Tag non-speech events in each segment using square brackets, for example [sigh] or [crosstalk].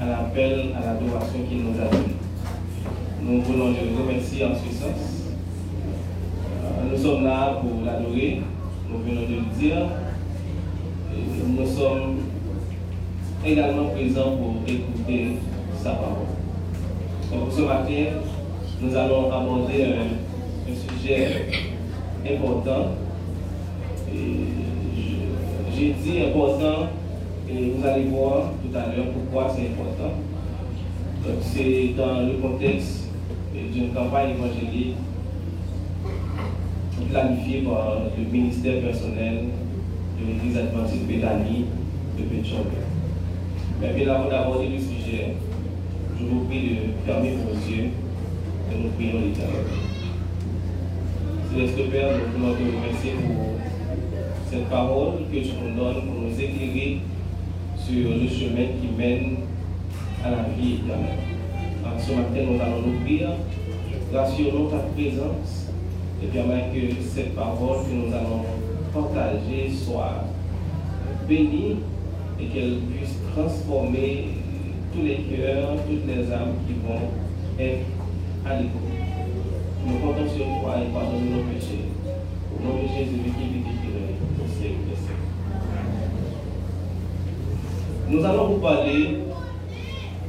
à l'appel, à l'adoration qu'il nous a donné. Nous voulons le remercier en ce sens. Euh, nous sommes là pour l'adorer, nous venons de le dire. nous sommes également présents pour écouter sa parole. Donc ce matin, nous allons aborder un, sujet important. J'ai dit important et vous allez voir tout à l'heure pourquoi c'est important. C'est dans le contexte d'une campagne évangélique planifiée par le ministère personnel de l'Église adventiste Béthanie de Pétionville. Mais bien avant d'aborder le sujet, je vous prie de fermer vos yeux et nous prions l'éternel. Céleste Père, nous voulons te remercier pour cette parole que tu nous donnes pour nous éclairer sur le chemin qui mène à la vie éternelle. Ce matin, nous allons nous prier, rassurons ta présence et permettre que cette parole que nous allons partager soit bénie et qu'elle puisse transformer tous les cœurs, toutes les âmes qui vont être à l'écoute. Nous comptons sur toi et pardonne nos péchés. Au nom de Jésus Nous allons vous parler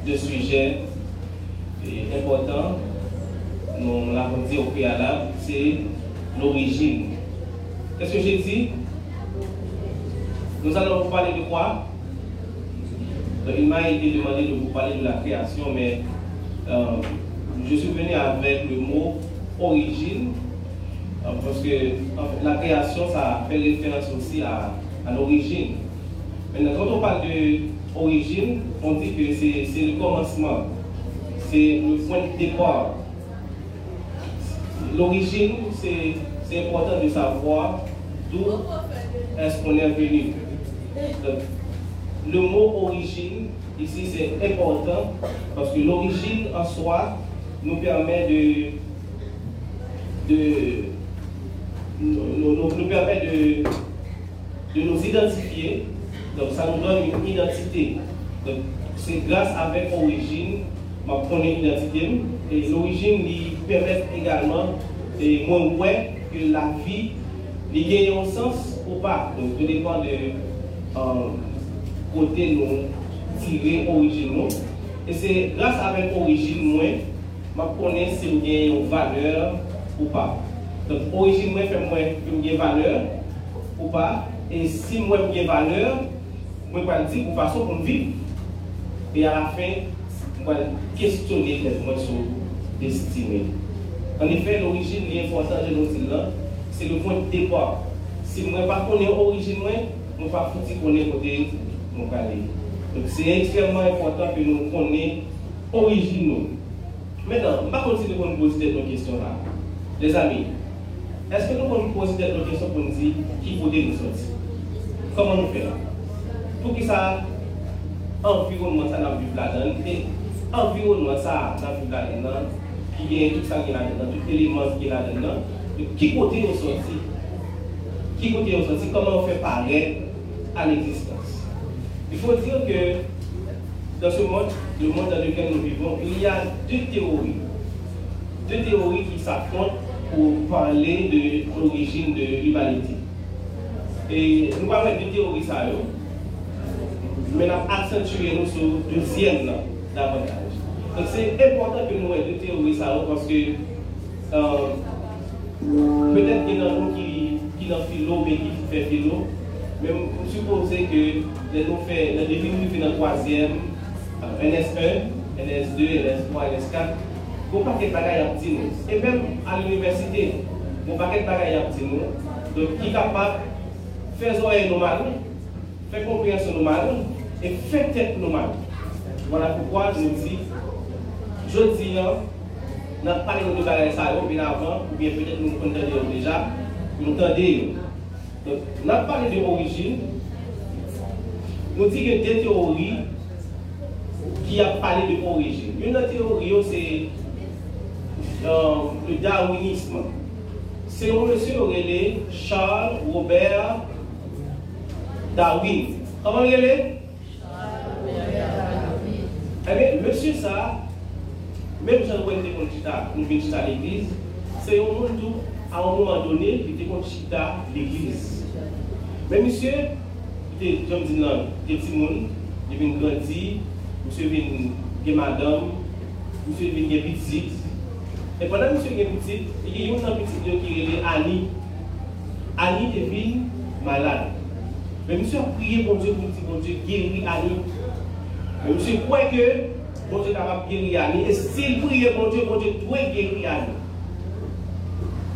de sujets importants. Nous l'avons dit au préalable, c'est l'origine. Qu'est-ce que j'ai dit? Nous allons vous parler de quoi? Il m'a été demandé de vous parler de la création, mais euh, je suis venu avec le mot origine, euh, parce que la création, ça fait référence aussi à l'origine. Maintenant, quand on parle d'origine, on dit que c'est le commencement, c'est le point de départ. L'origine, c'est important de savoir d'où est-ce qu'on est venu. le mot origine, ici, c'est important parce que l'origine en soi nous permet de, de nous, nous, permet de, de nous identifier donc ça nous donne une identité. Donc c'est grâce avec origine, ma première identité. Et l'origine lui permet également, et moi ouais, que la vie, lui gagne un sens ou pas. Donc tout dépend de euh, côté nous tirer origine. Et c'est grâce avec origine, moi, je connais si avez une valeur ou pas. Donc origine, moi, fait moi une valeur ou pas. Et si moi, j'ai valeur, Mwen kwa di ou fason pou viv. E a la fin, mwen kwa questionner nettement son destinée. En effet, l'origine et l'importance de nos îles c'est le point de départ. Si mwen pa konen origine mwen, mwen pa fouti konen kote mwen kale. Donc c'est extrêmement important que nous konen origine nou. Maintenant, mwen pa kontine kon nou pose tèt nou kestyon la. Les amis, eske nou kon nou pose tèt nou kestyon kon nou di ki kote nou soti? Koman nou fè la? Pour que ça, environnement ça dans le là-dedans, et environnement ça dans le là-dedans, qui est tout ça qui est là-dedans, tout élément qui est là-dedans, qui côté nous sortit Qui côté nous sortit Comment on fait paraître à l'existence? Il faut dire que dans ce monde, le monde dans lequel nous vivons, il y a deux théories. Deux théories qui s'affrontent pour parler de l'origine de l'humanité. Et nous parlons de théories ça, men ap aksentuye nou sou dosyen nan davantaj. Donc c'est important que nous ayons théorie ça parce que euh, peut-être qu'il y en a qui, qui n'en philo mais qui fait philo. Mais vous supposez que les nous fait les minutes dans le troisième, NS1, NS2, NS3, NS4, vous paquet de bagages à petit Et même à l'université, bon, vous paquet de bagages à petit Donc qui est capable de faire un normal, faire compréhension normale, et fait tête nous mal. Voilà pourquoi je dis, je dis, hein, n'a pas de bagages ça bien avant, ou bien peut-être nous entendons déjà, nous entendons. Donc, pas parlé de l'origine, nous disons que des théories qui a parlé de l'origine. Une théorie, c'est euh, le darwinisme. C'est un monsieur relais Charles Robert Darwin. Comment il est Eh Ebe, monsye sa, menm jan wè te kon chita, nou ven chita l'eglise, se yon moun tou, a an mouman donè, li te kon chita l'eglise. Men monsye, te jom di nan, te ti moun, li ven grandi, monsye ven gen madame, monsye ven gen pitit, e panan monsye gen pitit, e gen yon nan pitit yo ki rele Ani. Ani te vin malade. Men monsye a priye bon Diyo, bon Diyo, bon Diyo, geri Ani, Mais monsieur croit que bon Dieu est capable de guérir. Et s'il prie pour Dieu, bon Dieu doit guérir.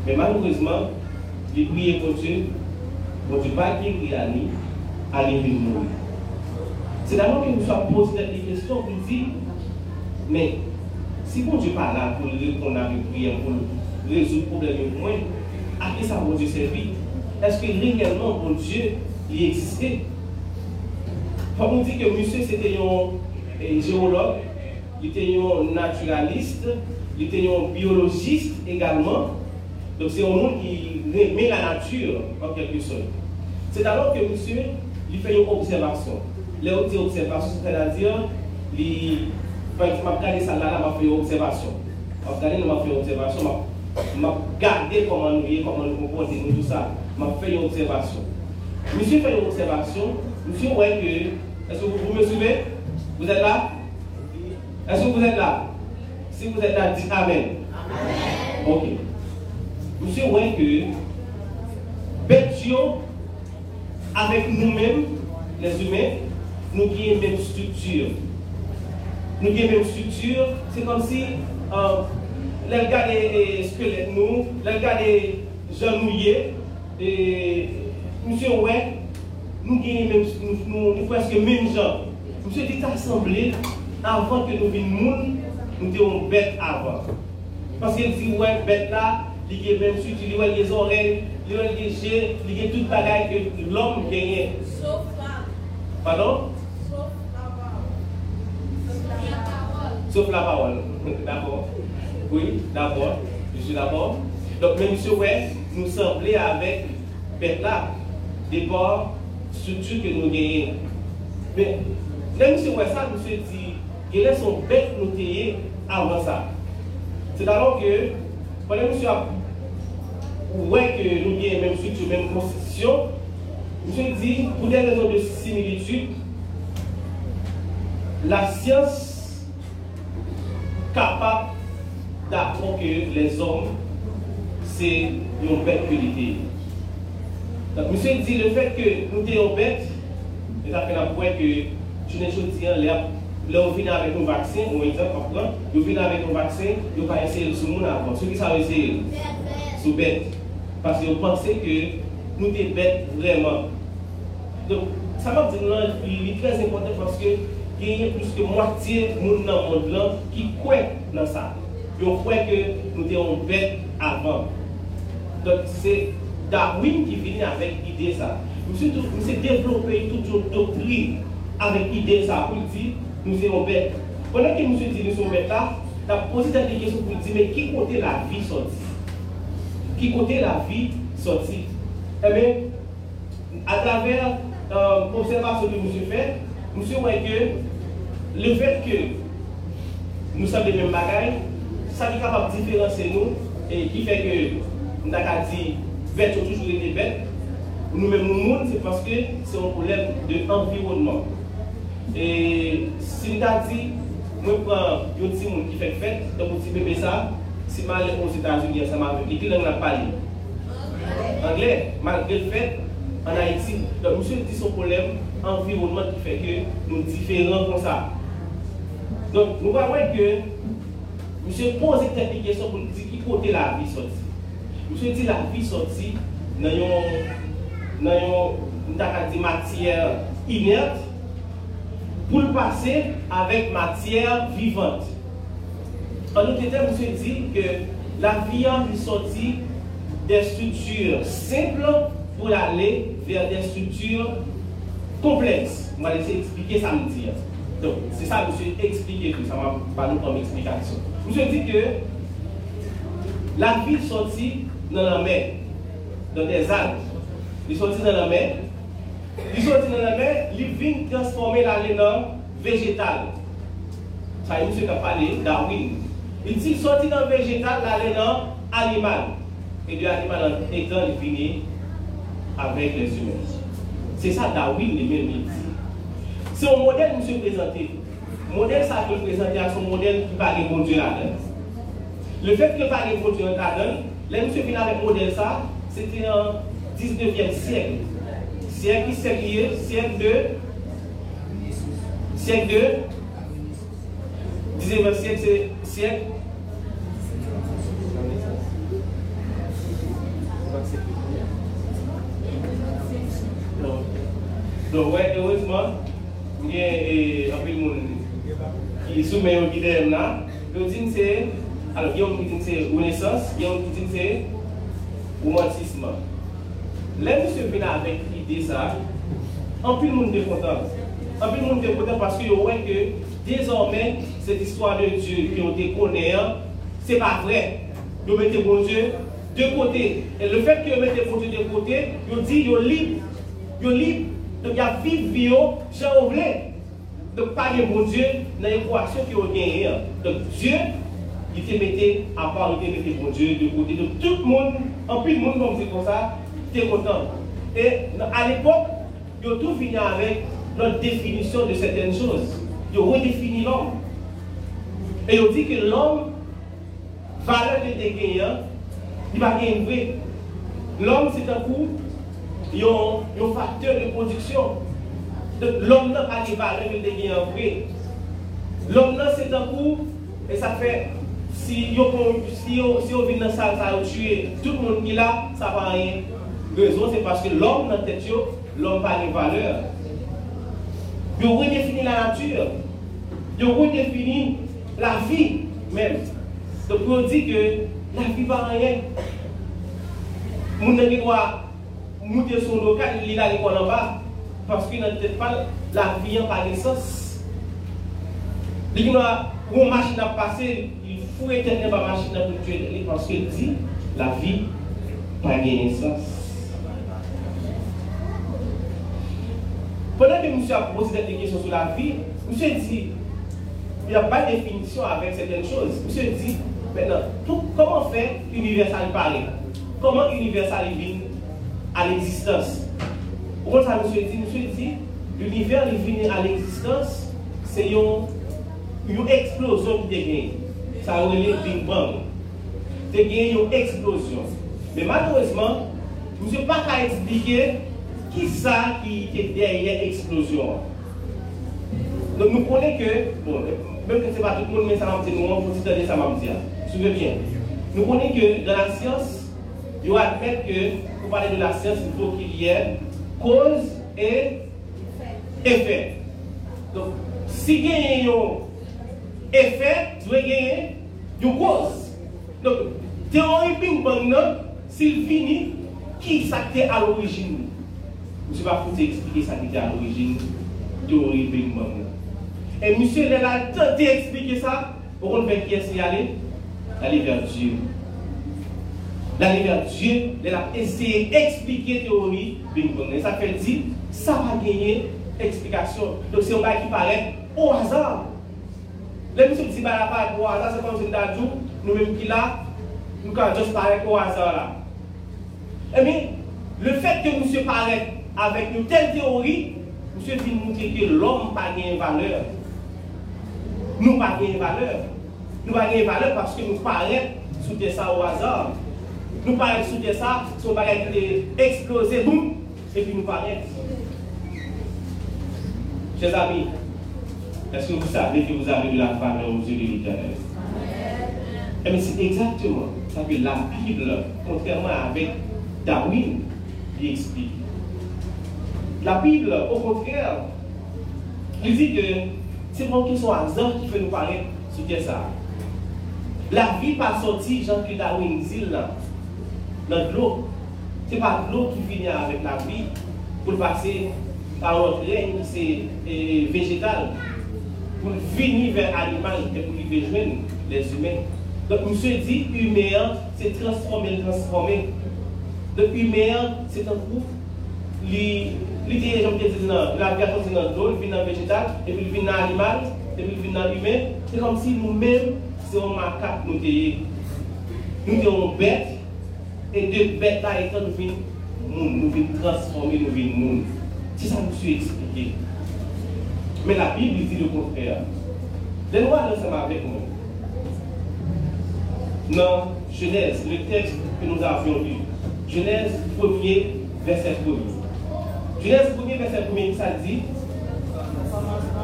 Mais malheureusement, il prie pour Dieu, bon Dieu pas guérir Annie vient mourir. C'est d'abord que nous sommes posé des questions pour dire, mais si bon Dieu pas là pour répondre à une prière, pour résoudre le problème moins, à qui ça bon Dieu servir Est-ce que réellement bon Dieu il existait Fò moun di ke monsye se te yon eh, geolog, li te yon naturalist, li te yon biologist egalman. Donk se yon moun ki reme la natyur an kelke son. Se talon ke monsye li fe yon observasyon. Le ou te observasyon, se te la diyan, li fèk map gade sa la la map fe yon observasyon. Map gade nou map fe yon observasyon, map gade koman nou ye, koman nou kompose nou tout sa. Map fe yon observasyon. Monsye fe yon observasyon, monsye wè ke Est-ce que vous, me suivez? Vous êtes là? Est-ce que vous êtes là? Si vous êtes là, dites Amen. Amen. Ok. Monsieur voit que. Bêtio, avec nous-mêmes, les humains, nous avons une même structure nous avons une structure, c'est comme si euh, les gars des squelettes, nous, les gars des gens mouillés, et monsieur ouais, nous avons nous, nous, presque même gens. Monsieur dit assemblé avant que nous venions, nous étions bêtes avant. Parce qu'il dit, ouais, bête là, il y a même structure, il y a les oreilles, il y a les yeux, il y a toute bagaille que l'homme gagne. Sauf. Pardon? Sauf la parole. [laughs] D'accord Oui, d'accord. Je suis d'accord. Donc, M. monsieur, ouais, nous semblait avec bête là, des strutu ke nou genye. Men, lè msè wè sa, msè di, genè son bek nou teye avan sa. Se dalon ke, wè lè msè ap, wè ke nou genye mèm strutu, mèm konstitusyon, msè di, pou lè rezon de similitude, la siyans kapap d'apprendre que les hommes, c'est une belle qualité. Monsen di, le fèk ke nou te yon bet, e ta fè la pwen ke jounen choti an, le ou vin avèk nou vaksin, ou ekzamp kapran, yo vin avèk nou vaksin, yo pa ese sou moun avon. Sou ki sa ese sou bet. Pase yo panse ke nou te bet vreman. Don, sa map di nan, li trez impotant paske genye plus ke mwatiye moun nan moun lan ki kwen nan sa. Yo kwen ke nou te yon bet avan. Don, se... Darwin ki vini avèk ide sa. Mse devlopè tout yo dopri avèk ide sa pou di nou se yon bet. Konan ki mse di nou se yon bet la, la posi ta de kesyon pou di, men ki kote la vi soti? Ki kote la vi soti? Ebe, a travèr observasyon de mse fè, mse wè ke le fèt ke nou sa de men bagay, sa ki kapap diferanse nou, e ki fè ke nou ta ka di bêtes ont toujours été bêtes, nous-mêmes nous mourons, c'est parce que c'est un problème d'environnement. De et si nous avons dit, moi, je prends un petit monde qui fait fête, donc un petit bébé ça, si je vais aux États-Unis, ça m'a Et puis, on n'a pas Anglais, malgré le fait, en Haïti, donc monsieur dit son problème environnement qui fait que nous différents comme ça. Donc, nous voyons que monsieur pose cette question pour nous dire qui côté la vie sortie. Monsieur dit la vie sortie dans une matière inerte pour le passer avec matière vivante. En autre termes, monsieur dit que la vie est sortie des structures simples pour aller vers des structures complexes. Je vais laisser expliquer ça me dire. Donc, c'est ça, monsieur, expliquer tout. Ça va pas nous comme explication. Monsieur dit que la vie sortie dans la mer, dans des algues. Il sortit dans la mer? Il sortit dans la mer, il vient transformer la laine en végétal. Ça, monsieur qui a parlé, Darwin. Il dit sorti dans le végétal, la laine en animal? Et de l'animal en étant, il avec les humains. C'est ça Darwin lui-même dit. C'est un modèle que monsieur présenté. Le modèle ça que présenter à son modèle qui parle de bon Dieu là-dedans. Le fait que parle de bon Dieu là-dedans, là monsieur vient avec le modèle ça, c'était en 19e siècle. Siècle siècle siècle de siècle de 19e siècle, c'est siècle Donc, ouais, heureusement, il y a un peu de monde qui soumet au guide là. C'est, alors, il y a un qui dit c'est Renaissance, il y a un qui dit c'est romantisme. Là, monsieur vient avec l'idée ça, un peu de monde est content. Un peu de monde est content parce que voit que désormais, cette histoire de Dieu que on connaît, ce n'est pas vrai. Vous mettez bon Dieu de côté. Et le fait que vous mettez bon Dieu de côté, vous dit, vous libre. Vous libre donc, il y a vivre vie, j'en voulais. Donc, pas de bon Dieu dans l'équation qui ont gagné. Donc, Dieu, il te mettait à part, il te mettait bon Dieu de côté. Donc, tout le monde, en plus, le monde, comme c'est comme ça, était content. Et à l'époque, ils ont tout fini avec notre définition de certaines choses. Ils ont redéfini l'homme. Et ils ont dit que l'homme, valeur de gagner, il va gagner L'homme, c'est un coup il y a un facteur de production. L'homme n'a pas de valeur a en vrai. L'homme c'est un coup, et ça fait, si on si, dans la salle, ça tué tout le monde qui est là, ça va rien. Raison, c'est parce que l'homme dans tête, l'homme n'a pas de valeur. Il a redéfini la nature. Il a redéfini la vie même. Donc, on dit que la vie va rien. Mon doit monter son local, il a l'école en bas, parce qu'il n'a peut-être pas la vie en par essence. Il y a une machine à passer, faut éteindre la machine pour tuer parce qu'il dit la vie pas de sens. Pendant que monsieur a posé des questions sur la vie, monsieur dit il n'y a pas de définition avec certaines choses. Monsieur dit maintenant, comment faire universal parler? Comment universal vient à l'existence? Pourquoi ça, monsieur dit? Monsieur dit, l'univers est venu à l'existence, c'est une, une explosion qui est Ça a le Big Bang. C'est une explosion. Mais malheureusement, nous ne pouvons pas expliquer qui ça qui est derrière l'explosion. Donc nous connaissons que, bon, même que ce n'est pas tout le monde, mais ça m'a dit, nous, on peut ça m'a dit. Souvenez bien? Nous connaissons que dans la science, il admettre que pour parler de la science, il faut qu'il y ait cause et effet. Donc, si il y a un effet, tu veux gagner Donc, théorie ping pong, s'il finit, qui s'acte à l'origine? Je ne pas vous expliquer ça qui était à l'origine théorie ping pong. Et monsieur, il a tenté d'expliquer ça. Qu'on fait qui est-ce aller Aller vers Dieu d'aller vers Dieu, de la essayer d'expliquer théorie Et ça fait dire, ça va gagner explication. Donc c'est un bail qui paraît au hasard. Le mi sou ti ba la pa ak waza, se kon se da djou, nou menm ki la, nou kan jous parek waza la. E mi, le fet ke monsye parek avèk nou tel teori, monsye fin moutre ke l'om pa gen valeur. Nou pa gen valeur. Nou pa gen valeur paske nou parek sou te sa waza. Nou parek sou te sa, sou parek de eksplose boum, e pi nou parek. Che zami, est-ce que vous savez que vous avez de la valeur aux yeux de l'éternel? Eh bien, c'est exactement ça que la Bible, contrairement avec Darwin, qui explique. La Bible, au contraire, Il dit que c'est pas qu'ils sont hasard qui fait nous parler sur ça. La vie pas sortie, Jean-Claude Darwin dit là, dans l'eau. Ce n'est pas l'eau qui finit avec la vie pour passer par notre règne, c'est végétal, pour venir vers l'animal et pour lui rejoindre les humains. Donc, monsieur dit, humain, c'est transformer, transformer. Donc, humain, c'est un groupe. L'idée, j'aime bien dire, la création, c'est dans l'eau, il vient dans le végétal, et puis il vient dans l'animal, et puis il vient dans l'humain. C'est comme si nous-mêmes, c'est un macaque, nous sommes. Nous sommes bêtes, et de bêtes, là, étant nous venons nous venons transformer, nous venons nous. C'est ça que je suis expliqué. Mais la Bible dit le contraire. Donne-moi ensemble avec moi. Dans Genèse, le texte que nous avions lu. Genèse 1er, verset 1er. Genèse 1er, verset 1er, ça dit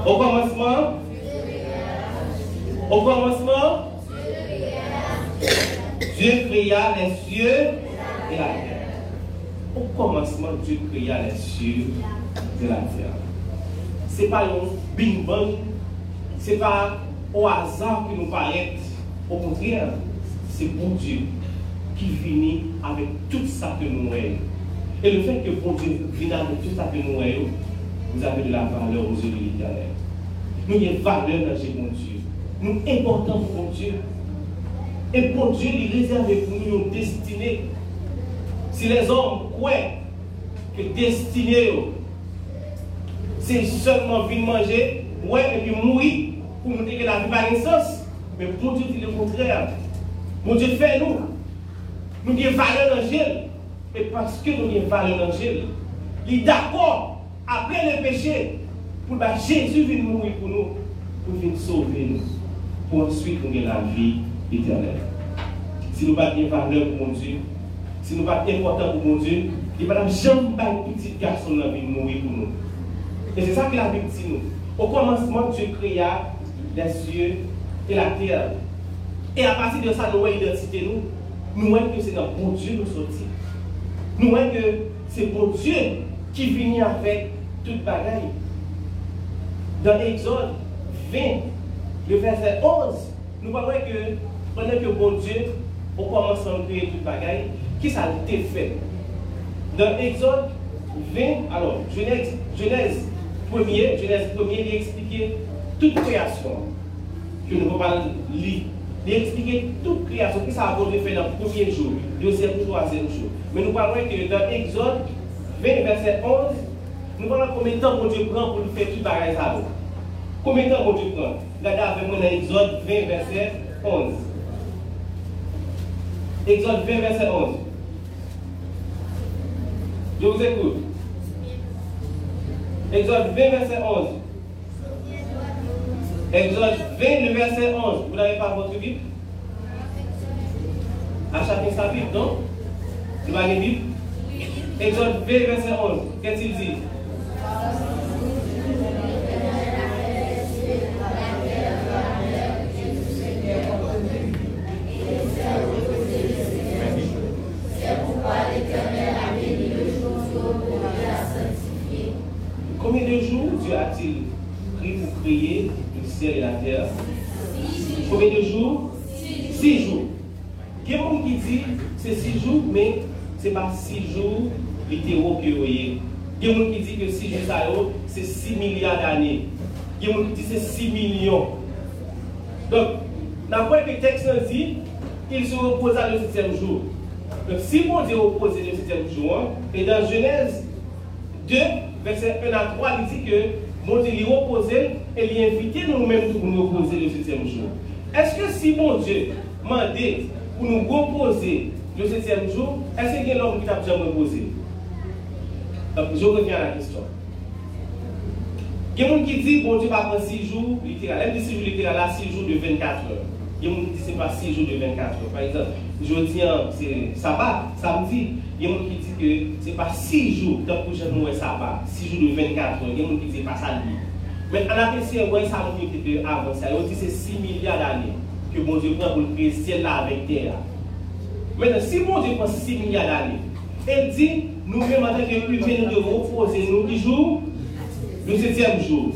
Au commencement, au commencement, Dieu créa les cieux et la terre. Au commencement, Dieu créa les cieux et la terre. Ce n'est pas un bing bang, ce n'est pas au hasard que nous paraît. Au contraire, c'est pour Dieu qui finit avec tout ça que nous voyons. Et le fait que bon Dieu vienne avec tout ça que nous voyons, vous avez de la valeur aux yeux de l'éternel. Nous avons valeur dans ce bon Dieu. Nous importants pour bon Dieu. Et pour Dieu, il réserve pour nous une destinée. Si les hommes croient que destinée, c'est seulement venir manger, ouais, et puis mourir, pour nous que la vie n'a pas de sens. Mais pour Dieu, dit le contraire. Mon Dieu fait nous. Nous avons valeur Dieu. Et parce que nous avons valeur Dieu, il est d'accord, après le péché, pour que Jésus vienne mourir pour nous, pour venir sauver nous, pour ensuite nous la vie éternelle. Si nous n'avons pas de valeur pour mon Dieu, si nous n'avons pas important pour mon Dieu, il va jamais pas un petit garçon vie mourir pour nous. Et c'est ça que la Bible dit nous. Au commencement, Dieu créa les cieux et la terre. Et à partir de ça, nous voyons l'identité nous. Nous voyons que c'est dans bon Dieu nous sortir. Nous voyons que c'est bon Dieu qui vient avec toute bagaille. Dans Exode 20, le verset 11, nous voyons que pendant que bon Dieu, au commencement de créer toute bagaille, qui ça a été fait? Dans Exode 20, alors, Genèse, Genèse premier, Genèse 1, il expliquait toute création. Que nous ne pouvons pas lire. Il expliquait toute création. Qui ça a voulu faire dans le premier jour, deuxième jour, troisième jour. Mais nous parlons que dans Exode 20, verset 11, nous parlons combien de temps mon Dieu prend pour faire tout pareil ça. Combien de temps mon Dieu prend Regardez avec moi dans Exode 20, verset 11. Exode 20, verset 11. Je vous écoute. Exode 20, verset 11. Exode 20, le verset 11. Vous n'avez pas votre Bible? À chacun sa Bible, non? Vous avez Bible? Exode 20, verset 11. Qu'est-ce qu'il dit? Combien de jours Dieu a-t-il pris pour créer le ciel et la terre? Combien de jours? Six jours. Il y a qui disent c'est six jours, mais ce n'est pas six jours littéraux que vous voyez. Il y a qui disent que six jours, c'est six milliards d'années. Il y a qui disent que c'est six millions. Donc, d'après le texte dit, il se reposa le septième jour? Donc, si mon Dieu repose le septième jour, et dans Genèse 2, verset 1 à 3, il dit que mon Dieu lui reposait et lui invitait nous-mêmes pour nous reposer le septième jour. Est-ce que si mon Dieu m'a dit pour nous reposer le septième jour, est-ce qu'il y a l'homme qui t'a déjà reposé Je reviens à la question. Il y a des gens qui bon Dieu va prendre 6 jours littéral. Elle dit 6 jours littéral, là 6 jours de 24 heures. Il y a qui n'est pas 6 jours de 24 heures. Par exemple, je dis c'est sabbat, samedi. Il y a qui disent que ce n'est pas 6 jours, donc pour je sabbat, 6 jours de 24 heures. Il y a qui disent pas ça. Mais en appréciant, on voit ça ça. On dit c'est 6 milliards d'années que bon Dieu prend pour créer ciel là avec terre. Maintenant, si bon Dieu prend 6 milliards d'années, il dit, nous-mêmes en tant que humains, nous devons reposer nous qui jour le septième jour.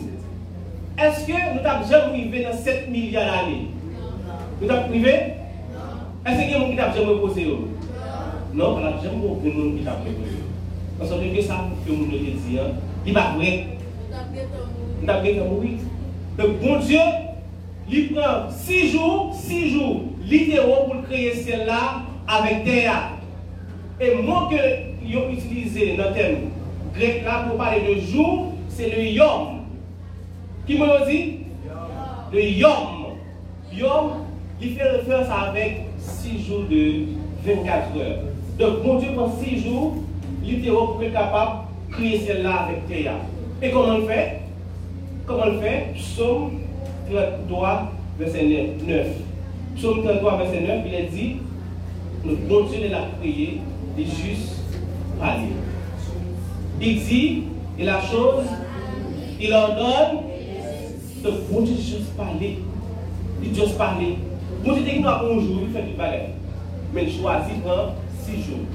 est-ce que nous avons jamais arrivé dans 7 milliards d'années? Nous avons arrivé Est-ce qu'il y a des gens qui n'ont jamais posé Non, on n'a jamais aucun monde qui n'a jamais posé. Parce que ça que nous le dit, hein. il va vrai. Nous avons mourir. Le bon Dieu, il prend 6 jours, 6 jours, littéraux pour créer celle-là avec terre. Et moi que ont utilisé dans le thème grec là pour parler de jour, c'est le yom. Qui me dit? Le yom. Yom, il fait référence avec 6 jours de 24 heures. Donc, mon Dieu prend 6 jours pour être capable de créer celle-là avec Théa. Et comment on le fait? Comment on le fait? Psaume 33, verset 9. Psaume 33, verset 9, il est dit le bon Dieu l'a créé, il est juste parler. Il dit, et la chose, il ordonne, le bon Dieu juste parler. Il juste parler. Bon Dieu dit nous un jour, il fait toute bagarre. Mais il choisit en six jours.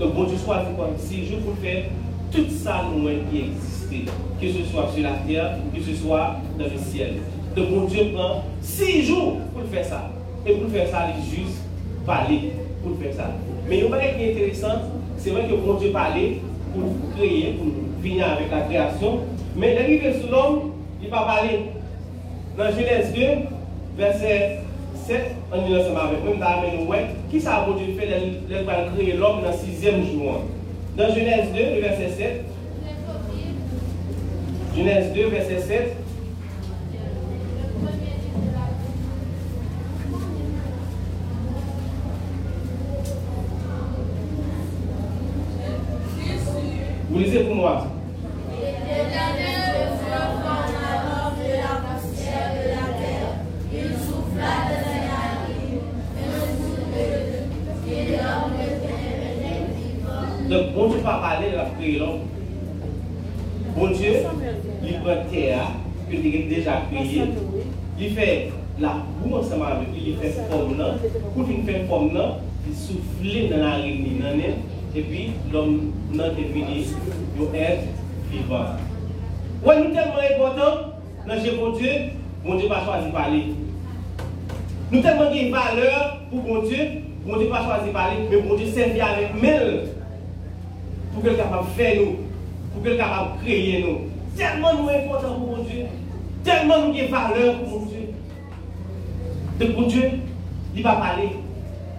Donc bon Dieu choisit en six jours pour faire tout ça nous qui existe. Que ce soit sur la terre, que ce soit dans le ciel. Donc bon Dieu prend six jours pour faire ça. Et pour faire ça, il juste parler. Pour faire ça. Mais une bagarre qui est intéressante, c'est vrai que bon Dieu parlait pour créer, pour finir avec la création. Mais l'arrivée sur l'homme, il va parler. Dans Genèse 2, verset 7, on dit ensemble avec même dans ouais, qui ça bon Dieu fait il va créer l'homme dans le sixième jour? Dans Genèse 2, le verset 7, Genèse 2, verset 7, Vous lisez pour moi. Donk bon Diyo pa pale, la kreye lom. Bon Diyo, li pren teya, ke te gen deja kreye, li fe la pou ansama avek, li fe form nan, non? pou fin fe form nan, li soufle nan la rini nan en, epi lom nan te vini, yo et vivan. Wè nou telman important, nan jè bon Diyo, bon Diyo pa chwazi pale. Nou telman gen valeur pou bon Diyo, bon Diyo pa chwazi pale, men bon Diyo servi avek mel, pour qu'elle soit capable de faire nous, pour qu'elle soit capable de créer nous. Tellement nous important pour mon Dieu, tellement nous avons valeur pour mon Dieu. De bon Dieu, il va parler.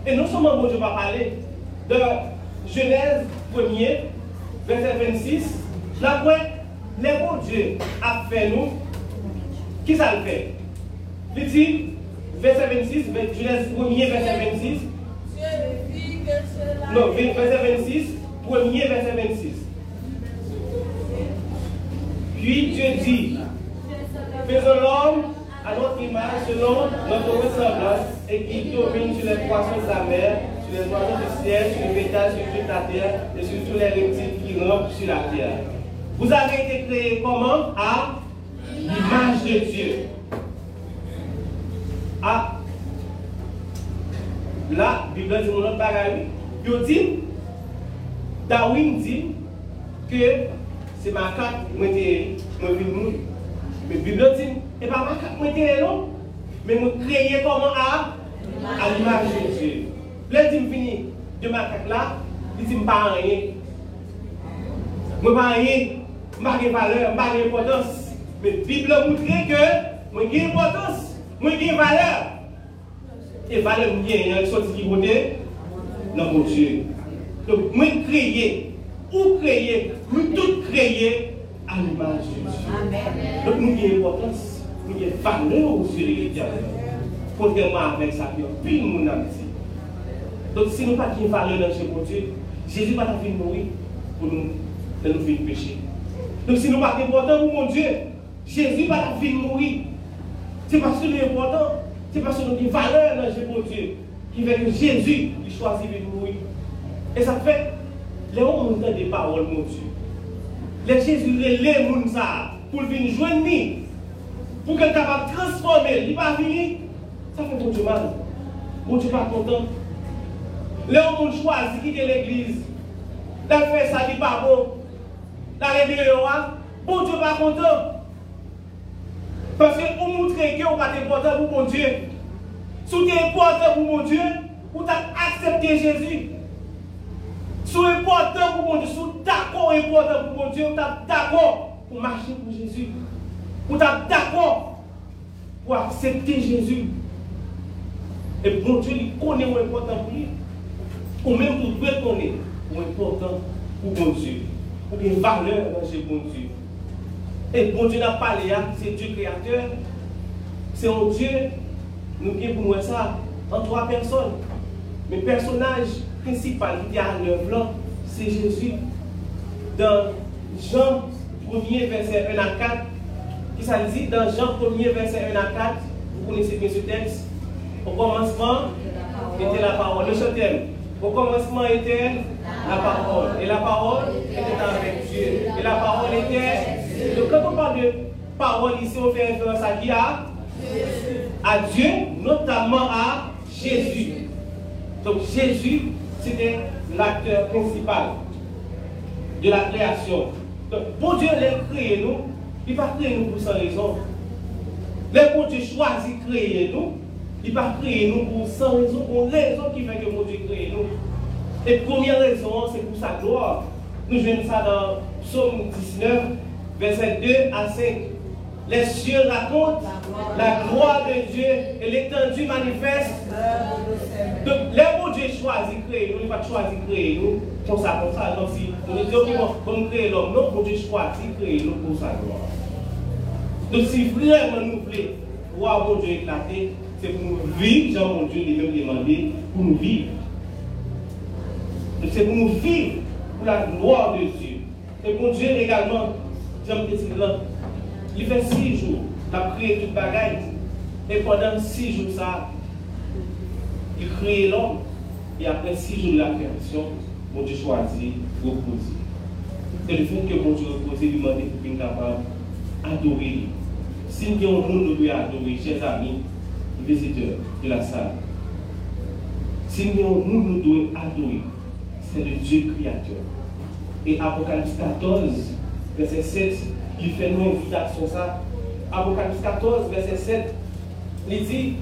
Et non seulement bon Dieu va parler, de Genèse 1er, verset 26, la quoi, les bon Dieu a fait nous, qui ça le fait? Il dit, verset 26, Genèse 1er, verset 26. Non, verset 26, premier verset 26. Puis Dieu dit, faisons l'homme à notre image selon notre ressemblance et qui domine sur les poissons de la mer, sur les oiseaux du ciel, sur les bétail, sur toute la terre et sur tous les reptiles qui rampent sur la terre. Vous avez été créés comment? À l'image de Dieu. Ah, là, la Bible dit mon autre. Il dit, Darwin di ke se makak mwen te mwen vin moun. Men Biblia di, e pa makak mwen te elon, men mwen kreye koman a a l'imaj de Dieu. Le di m vini de makak la, li di m pa anye. Mwen pa anye, m pa gen valeur, m pa gen importance. Men Biblia moutre ke mwen gen importance, mwen gen valeur. E valeur mwen gen, e yon soti ki bote nan moun Dieu. Donc, moi, créer, ou créer, nous tout créer à l'image de Dieu. Donc, nous avons importance, nous avons valeur aux yeux de Dieu. Contrairement avec ça, il y a de monde Donc, si nous n'avons pas de valeur dans ce Dieu, Jésus va venir mourir pour nous, de nous faire pécher. Donc, si nous n'avons pas d'importance pour mon Dieu, Jésus va venir mourir. C'est parce que nous important, c'est parce que nous avons valeur dans ce Dieu qui fait que Jésus choisit de mourir. Et ça fait, les gens ont des paroles, mon Dieu. Les Jésus, les gens pour venir joindre pour qu'elle capable de transformer. Il pas venir, ça fait mon Dieu mal. Mon Dieu pas content. Les gens ont choisi de quitter l'église. D'aller faire ça, il pas bon. D'aller dire, bon Dieu pas content. Parce qu'on montre que vous pas important pour mon Dieu. Si vous êtes important pour mon Dieu, vous avez accepté Jésus. Êtes important pour mon Dieu, êtes d'accord important pour mon Dieu, vous êtes d'accord pour marcher pour Jésus. Vous êtes d'accord pour accepter Jésus. Et bon Dieu, il connaît où important pour lui. Ou même vous devez connaître où important pour bon Dieu. Ou bien valeur dans ce bon Dieu. Et bon Dieu n'a pas parlé, c'est Dieu créateur. C'est un Dieu, nous qui pour nous ça, en trois personnes. Mais le personnage principal qui est à l'œuvre, c'est Jésus. Dans Jean 1er, verset 1 à 4, qui ça dit? Dans Jean 1er, verset 1 à 4, vous connaissez bien ce texte. Au commencement, était la parole. Le thème. Au commencement était la parole. Et la parole était avec Dieu. Et la parole était. Donc quand on parle de parole ici, on fait référence à qui? À À Dieu, notamment à Jésus. Donc Jésus, c'était l'acteur principal de la création. Donc, pour Dieu l'a créé nous, il va créer nous pour sa raison. Le bon Dieu choisit de créer nous, il va créer nous pour sans raison, pour raison qui fait que mon Dieu crée nous. Et première raison, c'est pour sa gloire. Nous venons ça dans Psaume 19, verset 2 à 5. Les cieux racontent la gloire de Dieu et l'étendue manifeste. Donc, le bon Dieu choisit de créer nous, il va choisir de créer nous pour ça, comme ça. Donc, si on est comme créer l'homme, non, bon Dieu choisit de créer nous pour sa gloire. Donc, si vraiment nous voulons voir bon Dieu éclater, c'est pour nous vivre, Jean mon Dieu lui-même demandé, pour nous vivre. C'est pour nous vivre pour la gloire de Dieu. Et mon Dieu également, Jean Petit il fait six jours, il a créé toute bagaille. Et pendant six jours, ça, il crée l'homme. Et après six jours de la création, mon Dieu choisit de reposer. Et le fait que mon Dieu repose, lui demande pour être capable d'adorer. Si nous avons un adorer, chers amis, visiteurs de la salle. Si nous, nous devons adorer, c'est le Dieu créateur. Et Apocalypse 14, verset 7, fait une invitation ça. Apocalypse 14, verset 7, il dit,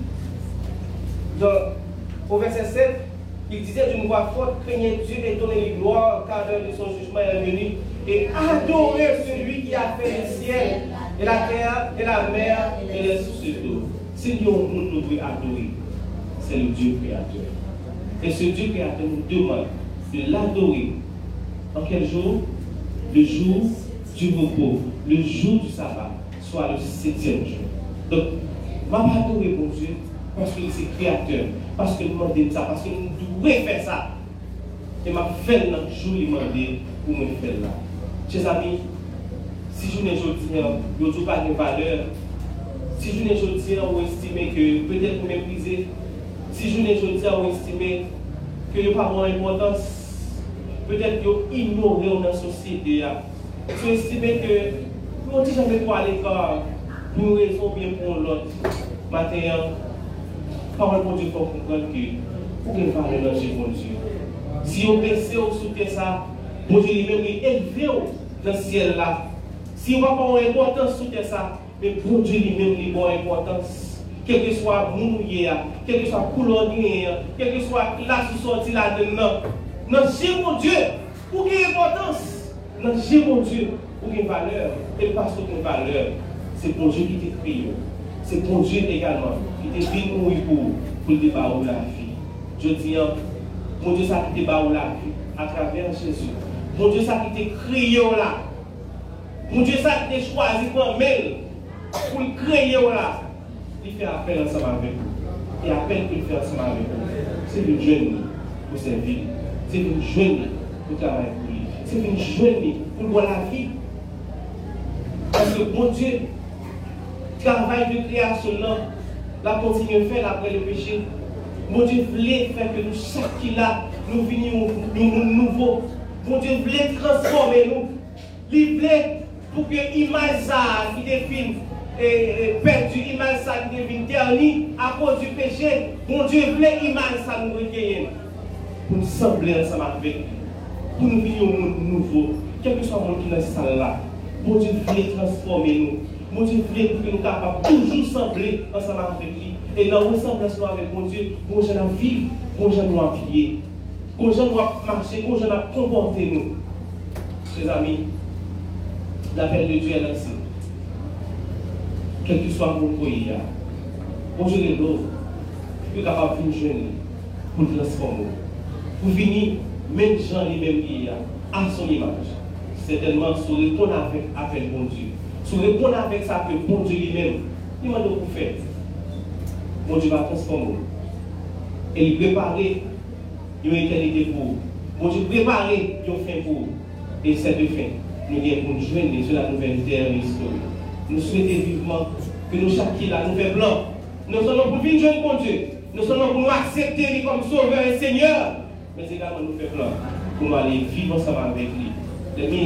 au verset 7, il disait d'une voix forte, craignez Dieu et donnez-lui gloire, car l'heure de son jugement est venu, et adorez celui qui a fait le ciel, et la terre, et la mer, et les sources d'eau. Si nous nous devons adorer, c'est le Dieu créateur. Et ce Dieu créateur nous demande de l'adorer. En quel jour? Le jour du repos, le jour du sabbat, soit le septième jour. Donc, vais adorer mon Dieu parce qu'il est créateur, parce qu'il m'a demandé ça, parce qu'il nous faire ça. Et m'a fait le jour m'a pour me faire là. Chers amis, si je ne dis je ne pas de valeur si je ne dis pas, on estime que peut-être vous méprisez. Si je ne dis pas, on estime que vous pas d'importance. Peut-être que vous ignorez dans la société. Vous estimez que vous ne jamais pas à l'écart pour une raison bien pour l'autre. Maintenant, parole pour Dieu, il faut comprendre que vous avez valeur dans mon Dieu. Si vous baissez ou soutenez ça, bon Dieu lui-même est élevé dans le ciel là. Si vous n'avez pas d'importance soutenez ça, mais pour Dieu lui-même, il a importance. Quel que soit nous, quel que soit couleur quel que soit là qui sorti là-dedans. Non, j'ai mon Dieu, pour ait importance. J'ai mon Dieu, ait valeur. Et parce ait valeur, c'est pour Dieu qui t'a créé. C'est pour Dieu également qui t'a fait mourir pour, pour le débat la vie. Je dis, mon Dieu, ça qui t'a la vie à travers Jésus. Mon Dieu, ça qui t'a créé là. Mon Dieu, ça qui t'a choisi pour mêle pour le créer là, il fait appel ensemble avec vous. Et appel qu'il fait ensemble avec vous, c'est de jeune pour servir. C'est de jeune pour travailler. C'est de jeune pour la vie. Parce que bon Dieu, travail de création là, la continue à faire après le péché. Mon Dieu voulait faire que nous, chaque qui là, nous venions nous, nouveau. Mon Dieu voulait transformer nous. Il voulait pour que l'image qui définit perdu image ça qui devient dernier à cause du péché. Mon Dieu voulait image ça nous recueillir. Pour nous sembler ensemble avec lui. pou nou vini yon moun nouvo, kelke swa moun ki nan sal la, moun di vle transforme nou, moun di vle pou ke nou kapap toujou sanble ansanman avèk li, e nan wè sanble ansanman avèk moun di, moun jen an viv, moun jen nou an pye, moun jen nou an marche, moun jen an komporte nou. Chers amis, l'appel de Dieu est lancé. Quel que soit mon pays, bon je l'ai l'autre, je suis capable de venir jeune pour transformer, pour venir même Jean lui-même qui à son image. Certainement, se répondre avec appel bon Dieu. Se répondre avec ça que bon Dieu lui-même, il m'a pour faire. Bon Dieu va transformer. Et il prépare une éternité pour vous. Bon Dieu prépare une fin pour vous. Et cette fin, nous nous joindre sur la nouvelle terre historique. Nous souhaitons vivement que nous chacun la nouvelle blanc. Nous sommes pour venir joindre Dieu. Nous sommes pour nous accepter comme sauveur et Seigneur. Mais également nous faire plan pour aller vivre ensemble avec lui.